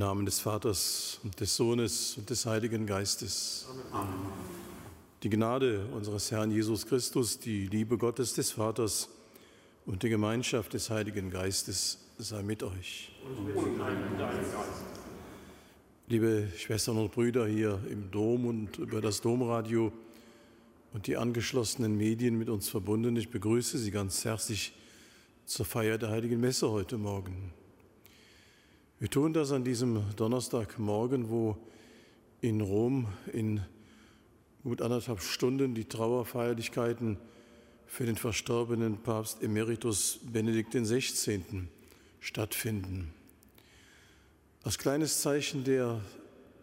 Namen des Vaters und des Sohnes und des Heiligen Geistes. Amen. Die Gnade unseres Herrn Jesus Christus, die Liebe Gottes des Vaters und die Gemeinschaft des Heiligen Geistes sei mit euch. Liebe Schwestern und Brüder hier im Dom und über das Domradio und die angeschlossenen Medien mit uns verbunden, ich begrüße Sie ganz herzlich zur Feier der Heiligen Messe heute Morgen. Wir tun das an diesem Donnerstagmorgen, wo in Rom in gut anderthalb Stunden die Trauerfeierlichkeiten für den verstorbenen Papst Emeritus Benedikt XVI. stattfinden. Als kleines Zeichen der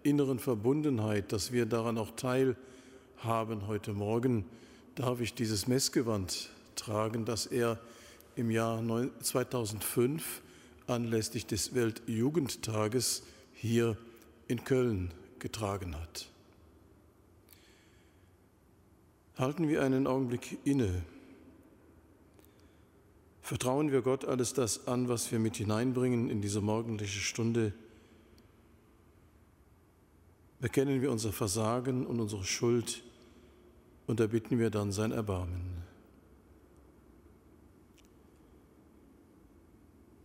inneren Verbundenheit, dass wir daran auch teilhaben heute Morgen, darf ich dieses Messgewand tragen, das er im Jahr 2005 anlässlich des Weltjugendtages hier in Köln getragen hat. Halten wir einen Augenblick inne. Vertrauen wir Gott alles das an, was wir mit hineinbringen in diese morgendliche Stunde. Bekennen wir unser Versagen und unsere Schuld und erbitten wir dann sein Erbarmen.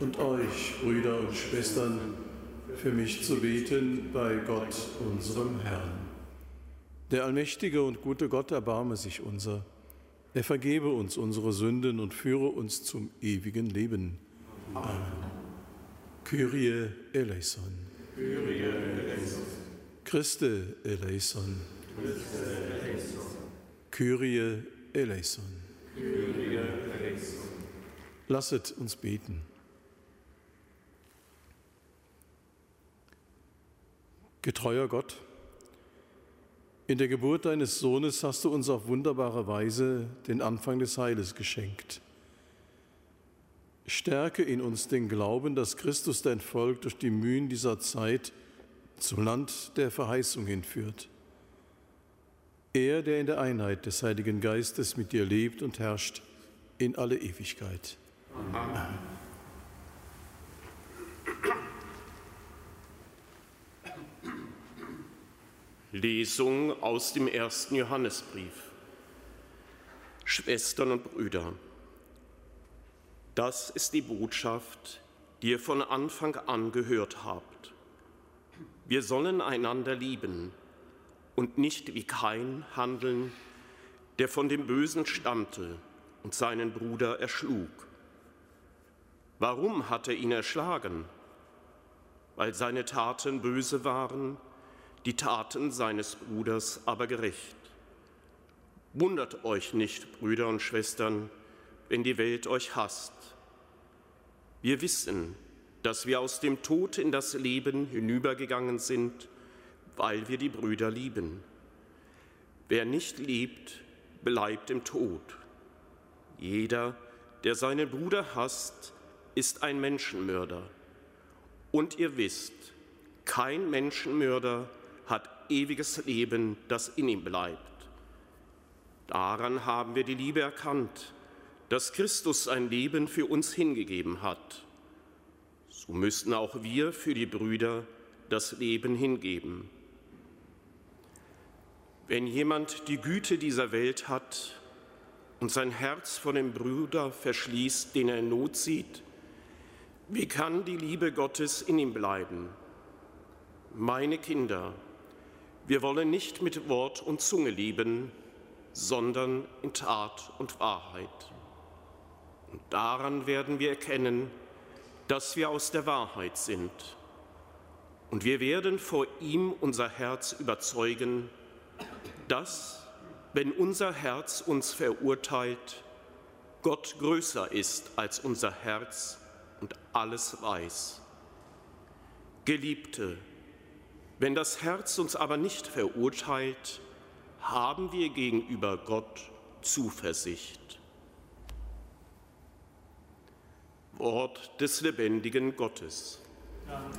und euch, Brüder und Schwestern, für mich zu beten bei Gott, unserem Herrn. Der allmächtige und gute Gott erbarme sich unser. Er vergebe uns unsere Sünden und führe uns zum ewigen Leben. Amen. Kyrie eleison. Kyrie eleison. Christe eleison. Christe eleison. Kyrie eleison. Kyrie eleison. Lasset uns beten. Getreuer Gott, in der Geburt deines Sohnes hast du uns auf wunderbare Weise den Anfang des Heiles geschenkt. Stärke in uns den Glauben, dass Christus dein Volk durch die Mühen dieser Zeit zum Land der Verheißung hinführt. Er, der in der Einheit des Heiligen Geistes mit dir lebt und herrscht in alle Ewigkeit. Amen. Lesung aus dem ersten Johannesbrief. Schwestern und Brüder, das ist die Botschaft, die ihr von Anfang an gehört habt. Wir sollen einander lieben und nicht wie Kain handeln, der von dem Bösen stammte und seinen Bruder erschlug. Warum hat er ihn erschlagen? Weil seine Taten böse waren die Taten seines Bruders aber gerecht. Wundert euch nicht, Brüder und Schwestern, wenn die Welt euch hasst. Wir wissen, dass wir aus dem Tod in das Leben hinübergegangen sind, weil wir die Brüder lieben. Wer nicht liebt, bleibt im Tod. Jeder, der seinen Bruder hasst, ist ein Menschenmörder. Und ihr wisst, kein Menschenmörder hat ewiges Leben, das in ihm bleibt. Daran haben wir die Liebe erkannt, dass Christus sein Leben für uns hingegeben hat. So müssten auch wir für die Brüder das Leben hingeben. Wenn jemand die Güte dieser Welt hat und sein Herz vor dem Bruder verschließt, den er in Not sieht, wie kann die Liebe Gottes in ihm bleiben? Meine Kinder, wir wollen nicht mit Wort und Zunge lieben, sondern in Tat und Wahrheit. Und daran werden wir erkennen, dass wir aus der Wahrheit sind. Und wir werden vor ihm unser Herz überzeugen, dass, wenn unser Herz uns verurteilt, Gott größer ist als unser Herz und alles weiß. Geliebte, wenn das Herz uns aber nicht verurteilt, haben wir gegenüber Gott Zuversicht. Wort des lebendigen Gottes. Dank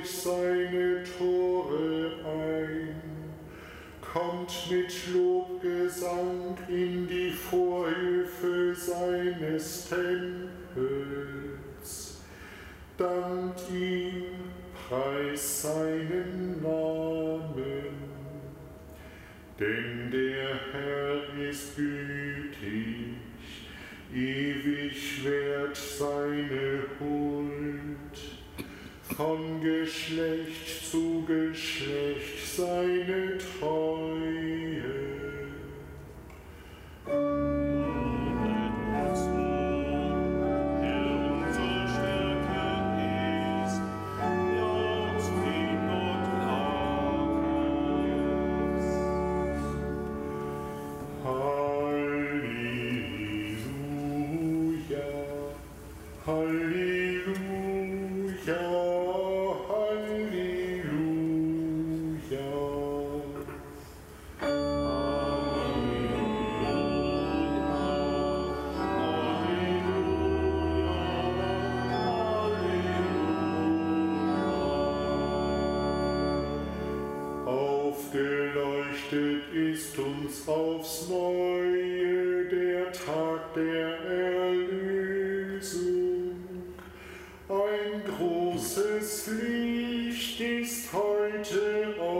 durch seine Tore ein, kommt mit Lob Lobgesang in die Vorhöfe seines Tempels. Dankt ihm, preis seinen Namen. Denn der Herr ist gütig, ewig wert seine Huld. Von Geschlecht zu Geschlecht seine Treue.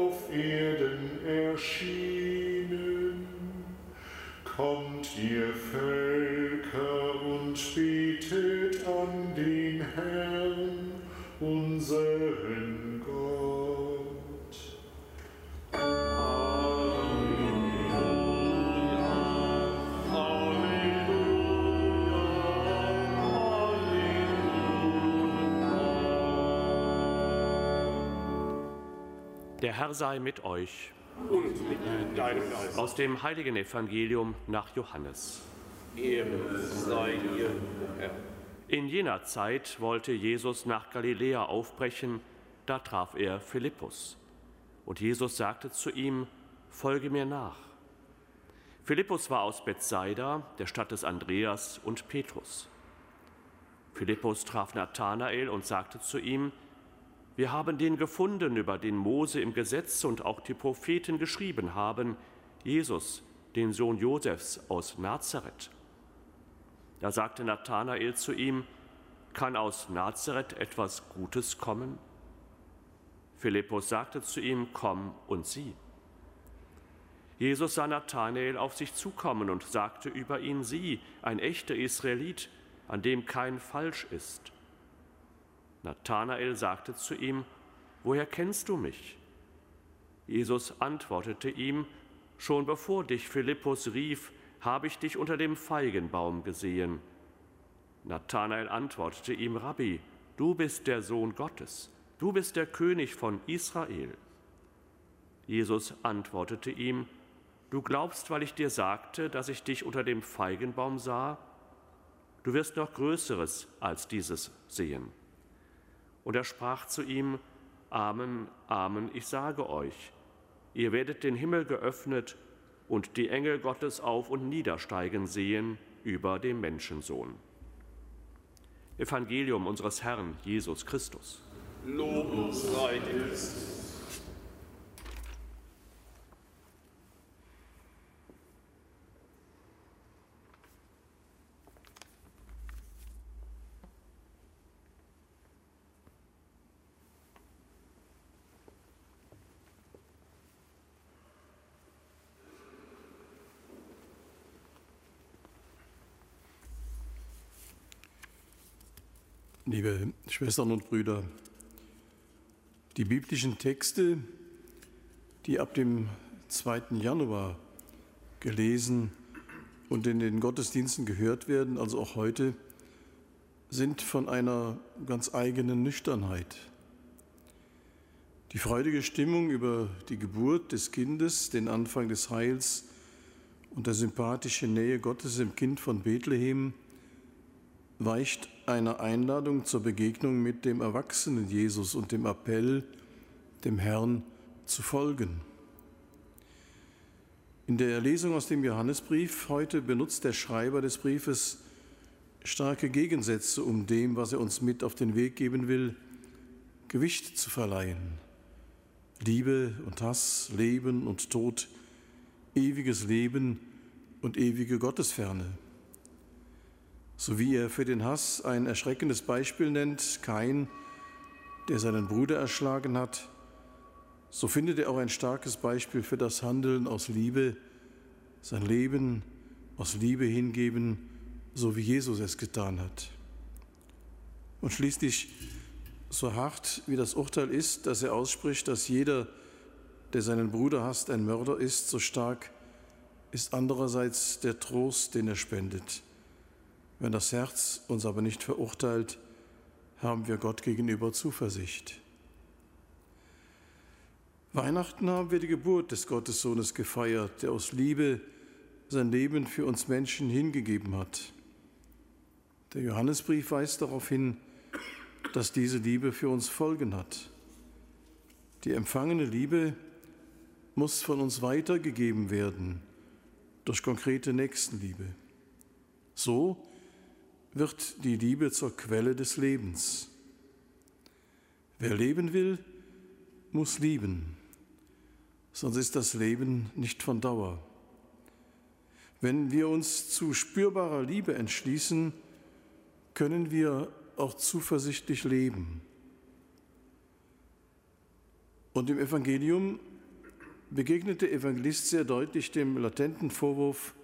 Auf Erden erschienen. Kommt ihr Völker und betet Der Herr sei mit euch. Und mit deinem Geist. Aus dem heiligen Evangelium nach Johannes. Ehre sei dir, Herr. In jener Zeit wollte Jesus nach Galiläa aufbrechen, da traf er Philippus. Und Jesus sagte zu ihm, Folge mir nach. Philippus war aus Bethsaida, der Stadt des Andreas und Petrus. Philippus traf Nathanael und sagte zu ihm, wir haben den gefunden, über den Mose im Gesetz und auch die Propheten geschrieben haben, Jesus, den Sohn Josefs aus Nazareth. Da sagte Nathanael zu ihm, kann aus Nazareth etwas Gutes kommen? Philippus sagte zu ihm, komm und sieh. Jesus sah Nathanael auf sich zukommen und sagte über ihn, sieh, ein echter Israelit, an dem kein Falsch ist. Nathanael sagte zu ihm, woher kennst du mich? Jesus antwortete ihm, schon bevor dich Philippus rief, habe ich dich unter dem Feigenbaum gesehen. Nathanael antwortete ihm, Rabbi, du bist der Sohn Gottes, du bist der König von Israel. Jesus antwortete ihm, du glaubst, weil ich dir sagte, dass ich dich unter dem Feigenbaum sah? Du wirst noch Größeres als dieses sehen. Und er sprach zu ihm, Amen, Amen, ich sage euch, ihr werdet den Himmel geöffnet und die Engel Gottes auf und niedersteigen sehen über dem Menschensohn. Evangelium unseres Herrn Jesus Christus. Lob sei Christus. Liebe Schwestern und Brüder, die biblischen Texte, die ab dem 2. Januar gelesen und in den Gottesdiensten gehört werden, also auch heute, sind von einer ganz eigenen Nüchternheit. Die freudige Stimmung über die Geburt des Kindes, den Anfang des Heils und der sympathische Nähe Gottes im Kind von Bethlehem weicht einer Einladung zur Begegnung mit dem erwachsenen Jesus und dem Appell, dem Herrn zu folgen. In der Lesung aus dem Johannesbrief heute benutzt der Schreiber des Briefes starke Gegensätze, um dem, was er uns mit auf den Weg geben will, Gewicht zu verleihen. Liebe und Hass, Leben und Tod, ewiges Leben und ewige Gottesferne so wie er für den Hass ein erschreckendes Beispiel nennt, Kain, der seinen Bruder erschlagen hat, so findet er auch ein starkes Beispiel für das Handeln aus Liebe, sein Leben aus Liebe hingeben, so wie Jesus es getan hat. Und schließlich, so hart wie das Urteil ist, dass er ausspricht, dass jeder, der seinen Bruder hasst, ein Mörder ist, so stark ist andererseits der Trost, den er spendet. Wenn das Herz uns aber nicht verurteilt, haben wir Gott gegenüber Zuversicht. Weihnachten haben wir die Geburt des Gottessohnes gefeiert, der aus Liebe sein Leben für uns Menschen hingegeben hat. Der Johannesbrief weist darauf hin, dass diese Liebe für uns Folgen hat. Die empfangene Liebe muss von uns weitergegeben werden durch konkrete Nächstenliebe. So wird die Liebe zur Quelle des Lebens. Wer leben will, muss lieben, sonst ist das Leben nicht von Dauer. Wenn wir uns zu spürbarer Liebe entschließen, können wir auch zuversichtlich leben. Und im Evangelium begegnet der Evangelist sehr deutlich dem latenten Vorwurf,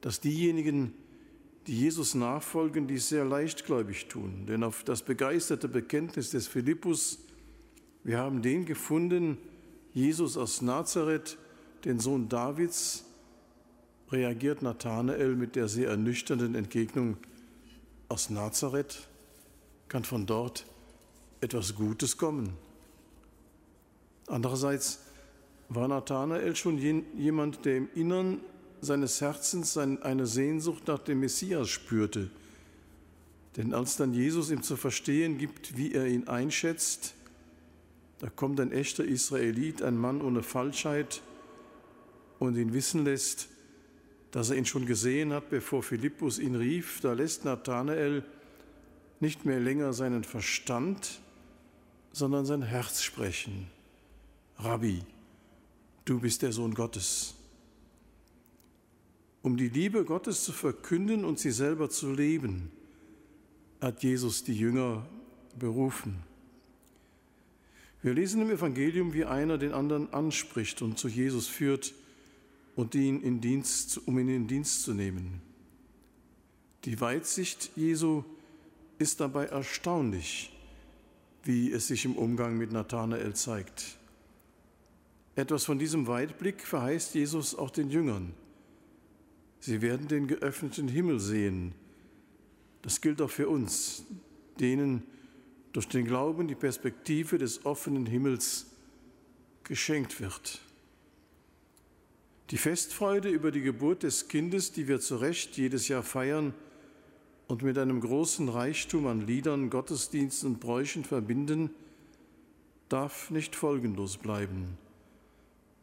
dass diejenigen, die Jesus nachfolgen, die sehr leichtgläubig tun. Denn auf das begeisterte Bekenntnis des Philippus, wir haben den gefunden, Jesus aus Nazareth, den Sohn Davids, reagiert Nathanael mit der sehr ernüchternden Entgegnung, aus Nazareth kann von dort etwas Gutes kommen. Andererseits war Nathanael schon jemand, der im Innern seines Herzens eine Sehnsucht nach dem Messias spürte. Denn als dann Jesus ihm zu verstehen gibt, wie er ihn einschätzt, da kommt ein echter Israelit, ein Mann ohne Falschheit und ihn wissen lässt, dass er ihn schon gesehen hat, bevor Philippus ihn rief, da lässt Nathanael nicht mehr länger seinen Verstand, sondern sein Herz sprechen. Rabbi, du bist der Sohn Gottes um die Liebe Gottes zu verkünden und sie selber zu leben, hat Jesus die Jünger berufen. Wir lesen im Evangelium, wie einer den anderen anspricht und zu Jesus führt und ihn in Dienst, um ihn in Dienst zu nehmen. Die Weitsicht Jesu ist dabei erstaunlich, wie es sich im Umgang mit Nathanael zeigt. Etwas von diesem Weitblick verheißt Jesus auch den Jüngern. Sie werden den geöffneten Himmel sehen. Das gilt auch für uns, denen durch den Glauben die Perspektive des offenen Himmels geschenkt wird. Die Festfreude über die Geburt des Kindes, die wir zu Recht jedes Jahr feiern und mit einem großen Reichtum an Liedern, Gottesdiensten und Bräuchen verbinden, darf nicht folgenlos bleiben,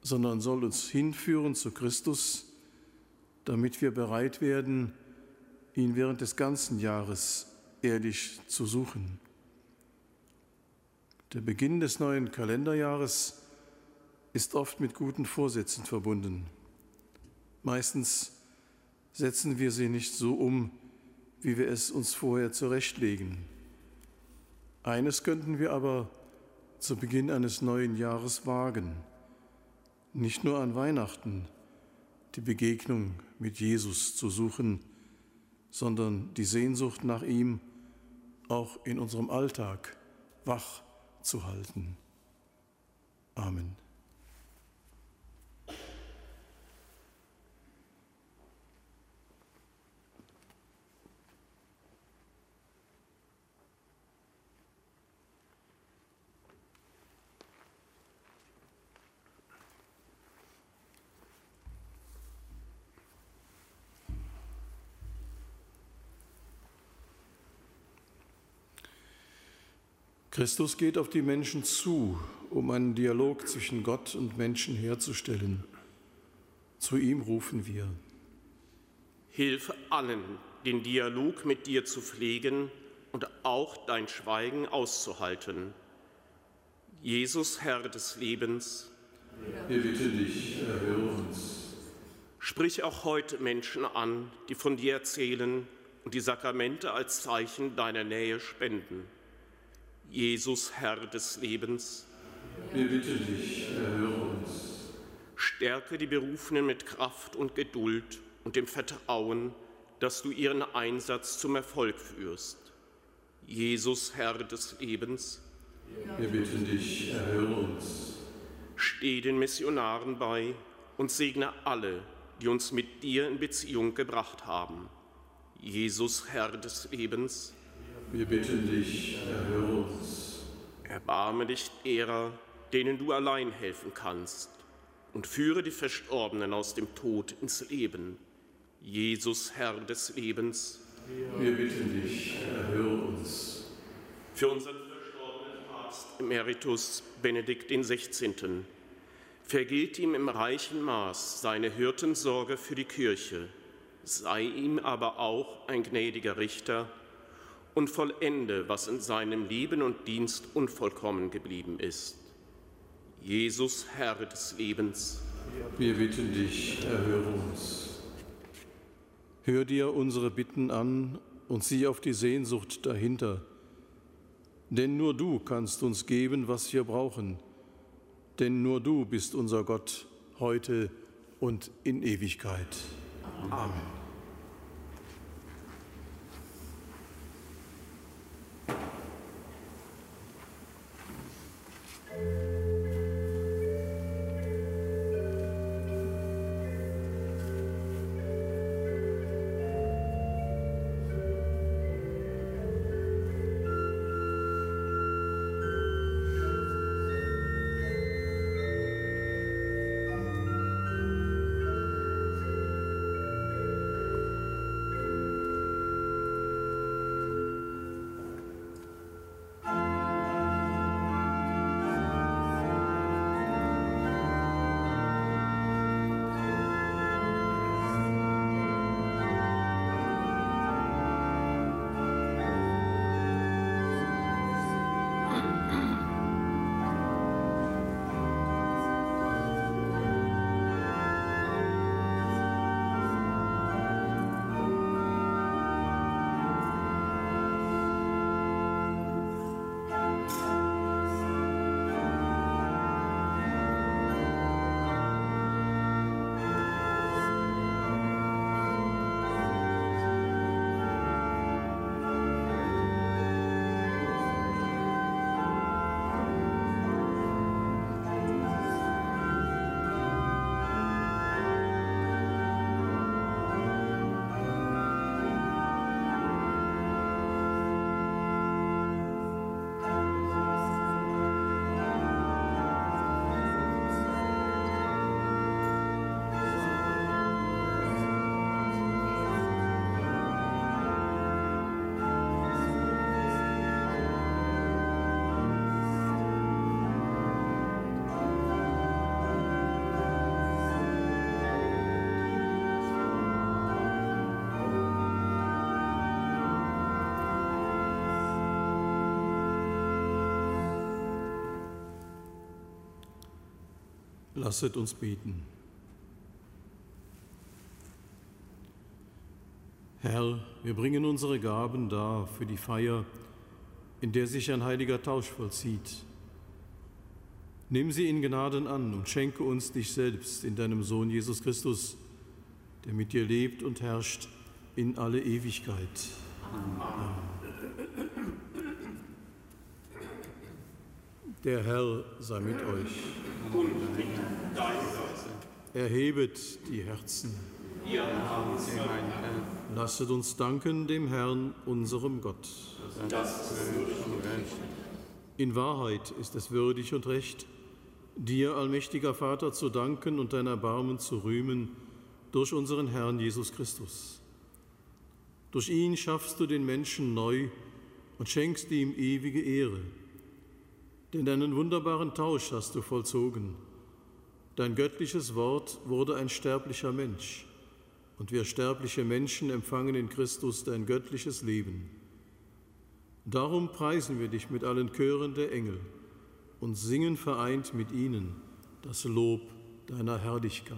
sondern soll uns hinführen zu Christus, damit wir bereit werden, ihn während des ganzen Jahres ehrlich zu suchen. Der Beginn des neuen Kalenderjahres ist oft mit guten Vorsätzen verbunden. Meistens setzen wir sie nicht so um, wie wir es uns vorher zurechtlegen. Eines könnten wir aber zu Beginn eines neuen Jahres wagen, nicht nur an Weihnachten die Begegnung mit Jesus zu suchen, sondern die Sehnsucht nach ihm auch in unserem Alltag wach zu halten. Amen. Christus geht auf die Menschen zu, um einen Dialog zwischen Gott und Menschen herzustellen. Zu ihm rufen wir. Hilf allen, den Dialog mit dir zu pflegen und auch dein Schweigen auszuhalten. Jesus, Herr des Lebens, wir bitten dich, erhöre uns. Sprich auch heute Menschen an, die von dir erzählen und die Sakramente als Zeichen deiner Nähe spenden. Jesus, Herr des Lebens. Wir bitten dich, erhöre uns. Stärke die Berufenen mit Kraft und Geduld und dem Vertrauen, dass du ihren Einsatz zum Erfolg führst. Jesus, Herr des Lebens. Wir bitten dich, erhöre uns. Steh den Missionaren bei und segne alle, die uns mit dir in Beziehung gebracht haben. Jesus, Herr des Lebens. Wir bitten dich, erhöre uns. Erbarme dich derer, denen du allein helfen kannst, und führe die Verstorbenen aus dem Tod ins Leben. Jesus, Herr des Lebens. Wir bitten dich, erhöre uns. Für unseren verstorbenen Papst Emeritus Benedikt XVI. Vergilt ihm im reichen Maß seine Hirtensorge für die Kirche, sei ihm aber auch ein gnädiger Richter und vollende, was in seinem Leben und Dienst unvollkommen geblieben ist. Jesus, Herr des Lebens. Wir bitten dich, erhöre uns. Hör dir unsere Bitten an und sieh auf die Sehnsucht dahinter. Denn nur du kannst uns geben, was wir brauchen. Denn nur du bist unser Gott heute und in Ewigkeit. Amen. Lasset uns beten. Herr, wir bringen unsere Gaben dar für die Feier, in der sich ein heiliger Tausch vollzieht. Nimm sie in Gnaden an und schenke uns dich selbst in deinem Sohn Jesus Christus, der mit dir lebt und herrscht in alle Ewigkeit. Amen. Der Herr sei mit euch. Erhebet die Herzen. Lasset uns danken dem Herrn, unserem Gott. In Wahrheit ist es würdig und recht, dir, allmächtiger Vater, zu danken und dein Erbarmen zu rühmen durch unseren Herrn Jesus Christus. Durch ihn schaffst du den Menschen neu und schenkst ihm ewige Ehre. Denn einen wunderbaren Tausch hast du vollzogen. Dein göttliches Wort wurde ein sterblicher Mensch, und wir sterbliche Menschen empfangen in Christus dein göttliches Leben. Darum preisen wir dich mit allen Chören der Engel und singen vereint mit ihnen das Lob deiner Herrlichkeit.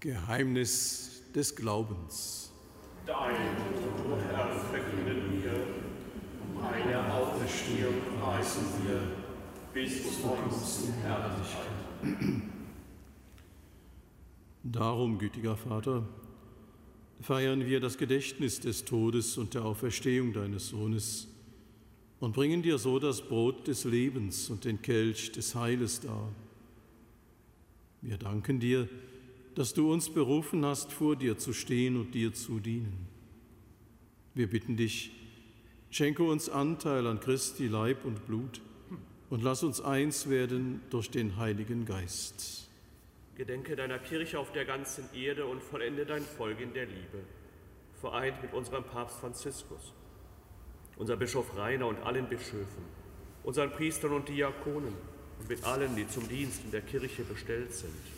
Geheimnis des Glaubens. Dein Tod, Herr, verkünden wir, deine Auferstehung preisen wir, bis zu uns in Herrlichkeit. Darum, gütiger Vater, feiern wir das Gedächtnis des Todes und der Auferstehung deines Sohnes und bringen dir so das Brot des Lebens und den Kelch des Heiles dar. Wir danken dir, dass du uns berufen hast, vor dir zu stehen und dir zu dienen. Wir bitten dich, schenke uns Anteil an Christi Leib und Blut und lass uns eins werden durch den Heiligen Geist. Gedenke deiner Kirche auf der ganzen Erde und vollende dein Volk in der Liebe, vereint mit unserem Papst Franziskus, unserem Bischof Rainer und allen Bischöfen, unseren Priestern und Diakonen und mit allen, die zum Dienst in der Kirche bestellt sind.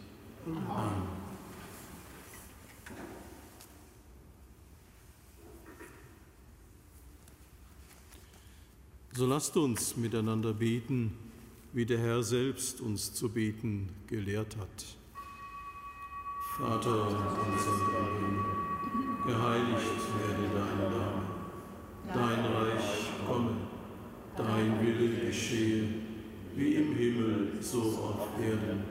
Amen. So lasst uns miteinander beten, wie der Herr selbst uns zu beten gelehrt hat. Vater unser im geheiligt werde dein Name, dein Reich komme, dein Wille geschehe, wie im Himmel, so auf Erden.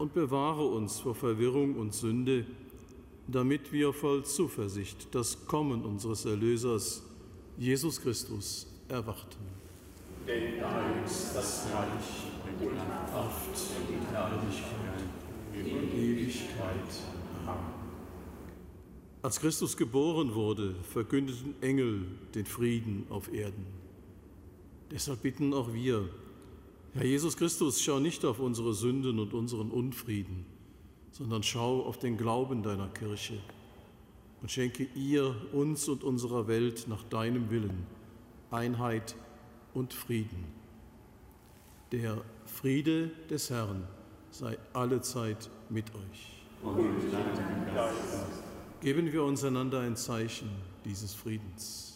und bewahre uns vor Verwirrung und Sünde, damit wir voll Zuversicht das Kommen unseres Erlösers, Jesus Christus, erwarten. Denn dein ist das Reich und Kraft und Herrlichkeit in Ewigkeit. Als Christus geboren wurde, verkündeten Engel den Frieden auf Erden. Deshalb bitten auch wir, Herr Jesus Christus, schau nicht auf unsere Sünden und unseren Unfrieden, sondern schau auf den Glauben deiner Kirche und schenke ihr, uns und unserer Welt nach deinem Willen Einheit und Frieden. Der Friede des Herrn sei allezeit mit euch. Geben wir uns einander ein Zeichen dieses Friedens.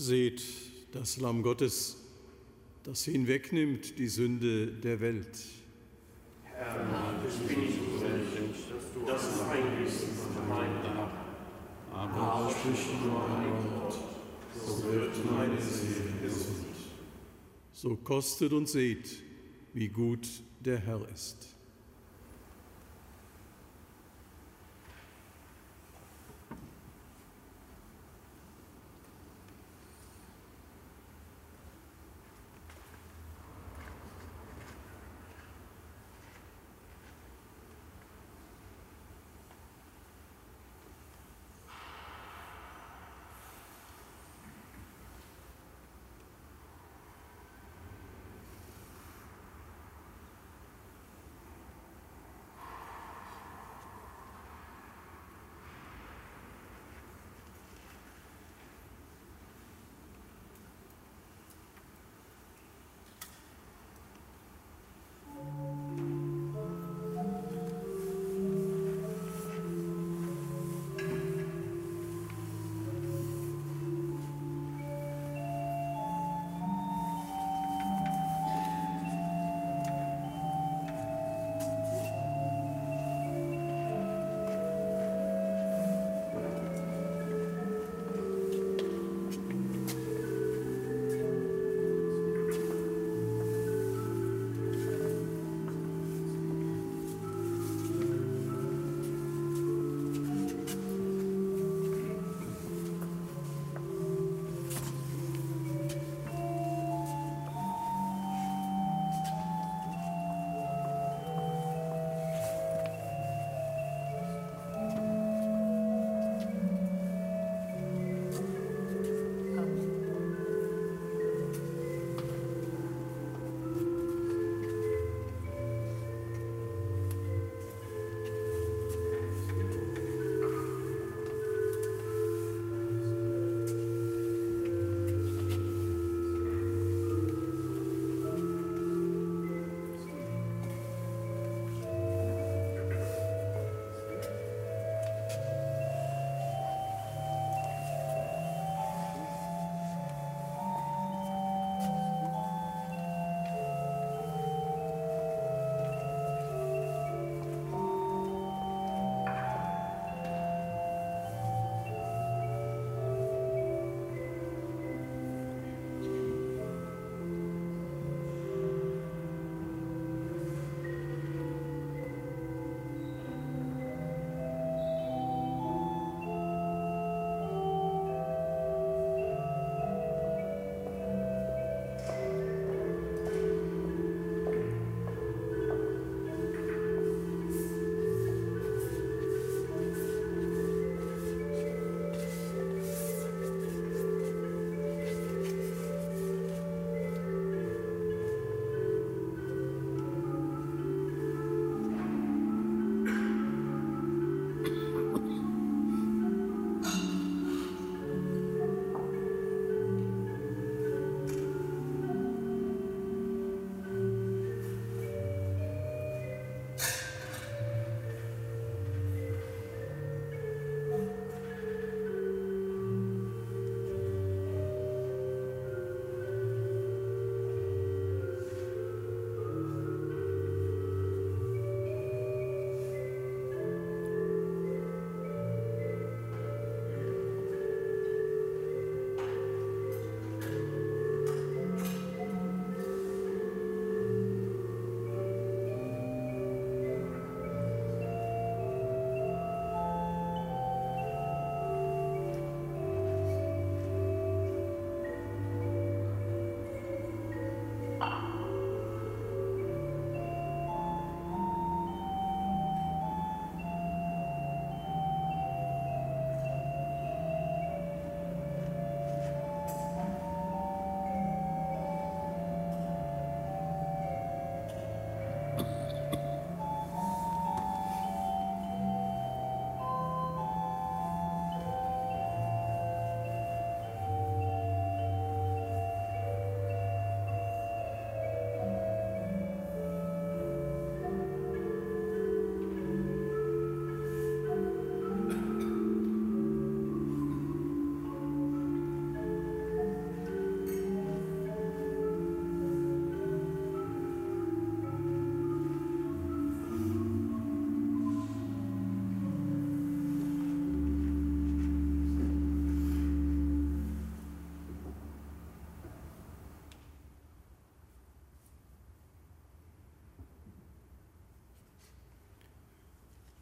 Seht das Lamm Gottes, das hinwegnimmt die Sünde der Welt. Herr, ich bin nicht würdig, dass du eingehst in mein Grab. Aber sprich nur ein Wort, so wird meine Seele gesund. So kostet und seht, wie gut Der Herr ist.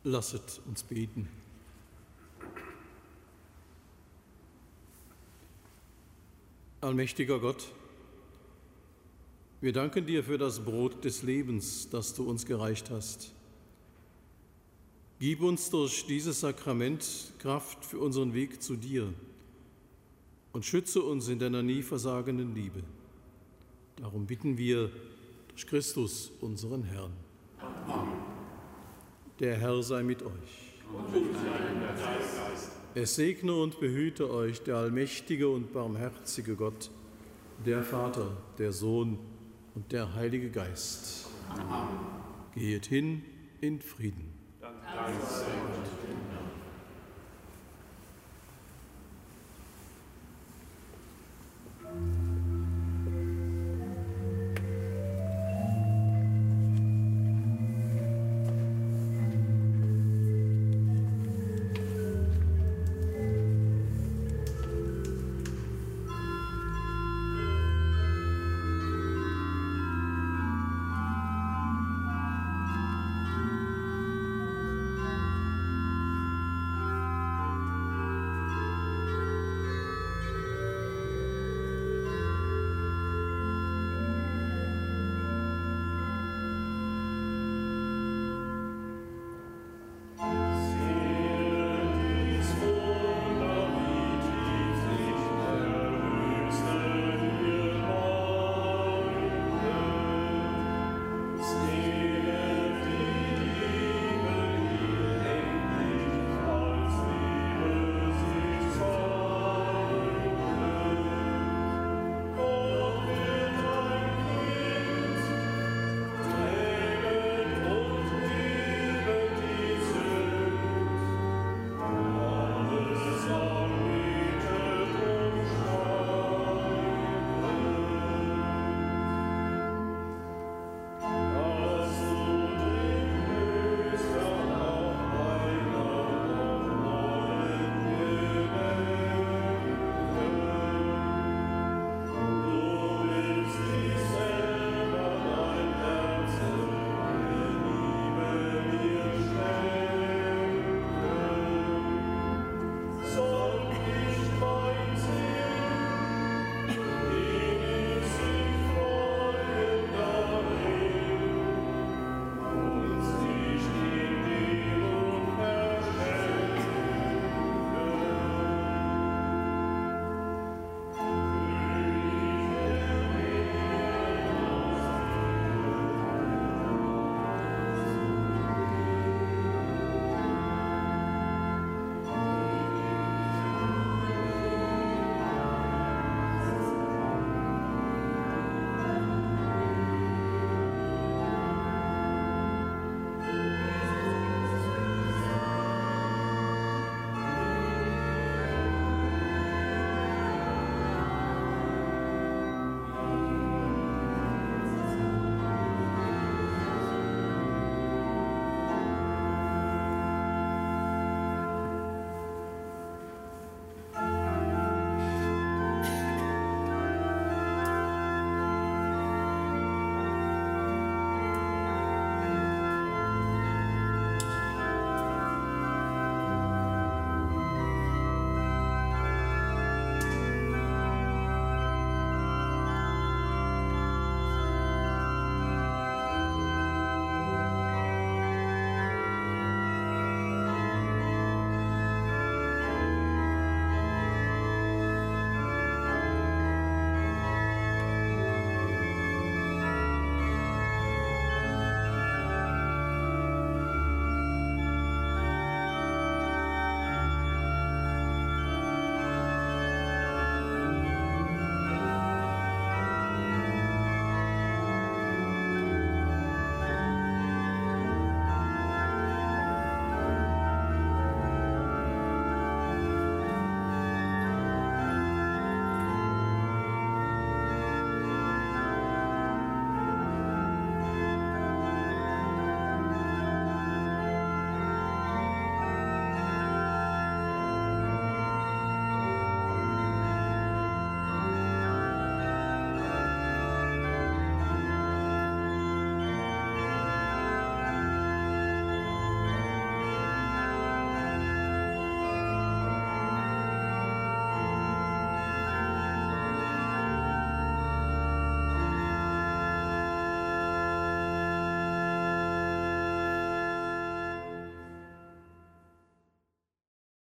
Lasset uns beten. Allmächtiger Gott, wir danken dir für das Brot des Lebens, das du uns gereicht hast. Gib uns durch dieses Sakrament Kraft für unseren Weg zu dir und schütze uns in deiner nie versagenden Liebe. Darum bitten wir durch Christus, unseren Herrn. Der Herr sei mit euch. Es segne und behüte euch der allmächtige und barmherzige Gott, der Vater, der Sohn und der Heilige Geist. Amen. Geht hin in Frieden. Danke